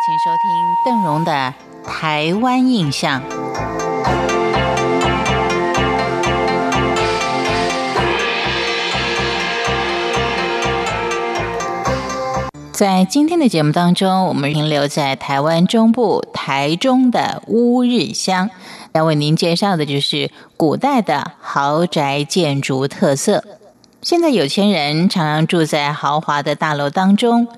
请收听邓荣的《台湾印象》。在今天的节目当中，我们停留在台湾中部台中的乌日乡，要为您介绍的就是古代的豪宅建筑特色。现在有钱人常常住在豪华的大楼当中。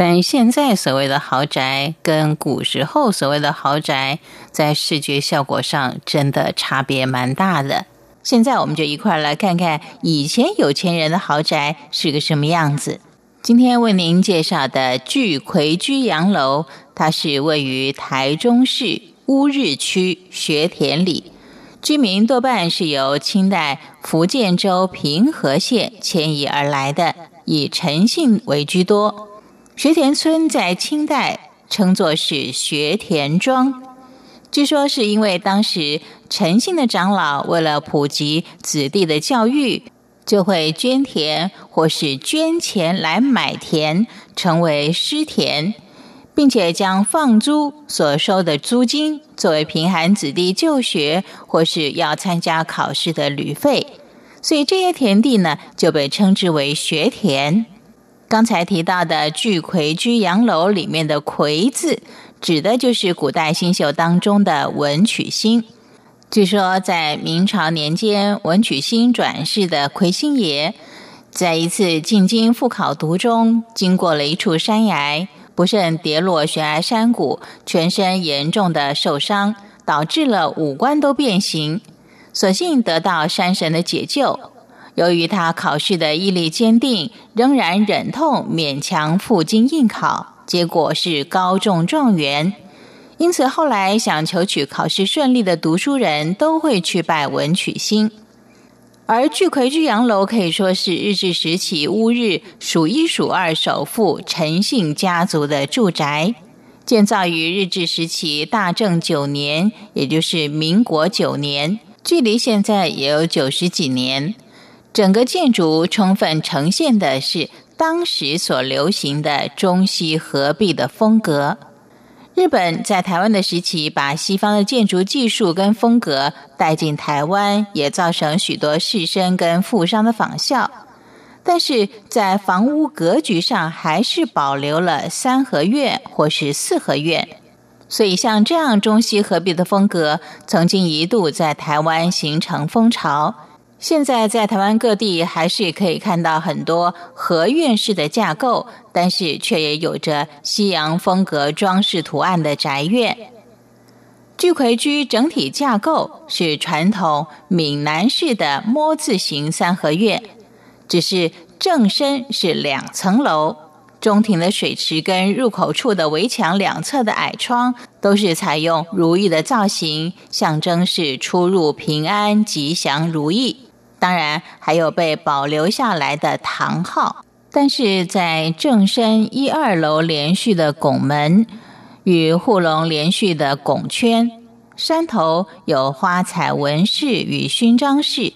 但现在所谓的豪宅，跟古时候所谓的豪宅，在视觉效果上真的差别蛮大的。现在我们就一块来看看以前有钱人的豪宅是个什么样子。今天为您介绍的聚葵居洋楼，它是位于台中市乌日区学田里，居民多半是由清代福建州平和县迁移而来的，以陈姓为居多。学田村在清代称作是学田庄，据说是因为当时陈姓的长老为了普及子弟的教育，就会捐田或是捐钱来买田，成为师田，并且将放租所收的租金作为贫寒子弟就学或是要参加考试的旅费，所以这些田地呢就被称之为学田。刚才提到的聚魁居洋楼里面的“魁”字，指的就是古代星宿当中的文曲星。据说在明朝年间，文曲星转世的魁星爷，在一次进京赴考途中，经过了一处山崖，不慎跌落悬崖山谷，全身严重的受伤，导致了五官都变形，所幸得到山神的解救。由于他考试的毅力坚定，仍然忍痛勉强赴京应考，结果是高中状元。因此，后来想求取考试顺利的读书人都会去拜文曲星。而聚葵居阳楼可以说是日治时期乌日数一数二首富陈姓家族的住宅，建造于日治时期大正九年，也就是民国九年，距离现在也有九十几年。整个建筑充分呈现的是当时所流行的中西合璧的风格。日本在台湾的时期，把西方的建筑技术跟风格带进台湾，也造成许多士绅跟富商的仿效。但是在房屋格局上，还是保留了三合院或是四合院。所以，像这样中西合璧的风格，曾经一度在台湾形成风潮。现在在台湾各地还是可以看到很多合院式的架构，但是却也有着西洋风格装饰图案的宅院。聚葵居整体架构是传统闽南式的“摸”字形三合院，只是正身是两层楼，中庭的水池跟入口处的围墙两侧的矮窗都是采用如意的造型，象征是出入平安、吉祥如意。当然，还有被保留下来的堂号，但是在正身一二楼连续的拱门与护龙连续的拱圈，山头有花彩纹饰与勋章饰，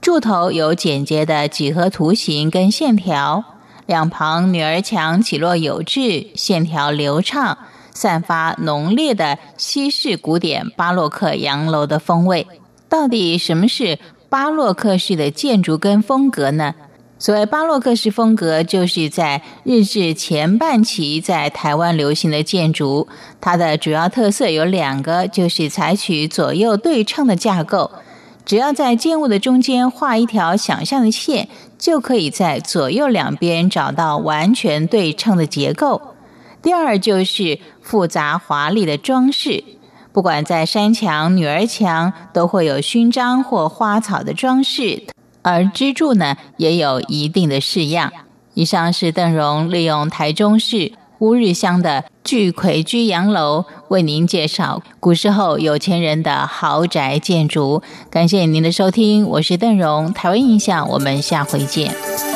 柱头有简洁的几何图形跟线条，两旁女儿墙起落有致，线条流畅，散发浓烈的西式古典巴洛克洋楼的风味。到底什么是？巴洛克式的建筑跟风格呢？所谓巴洛克式风格，就是在日治前半期在台湾流行的建筑。它的主要特色有两个，就是采取左右对称的架构，只要在建物的中间画一条想象的线，就可以在左右两边找到完全对称的结构。第二就是复杂华丽的装饰。不管在山墙、女儿墙，都会有勋章或花草的装饰，而支柱呢，也有一定的式样。以上是邓荣利用台中市乌日乡的巨葵居洋楼，为您介绍古时候有钱人的豪宅建筑。感谢您的收听，我是邓荣，台湾印象，我们下回见。